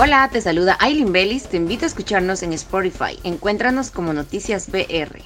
Hola, te saluda Aileen Bellis. Te invito a escucharnos en Spotify. Encuéntranos como Noticias BR.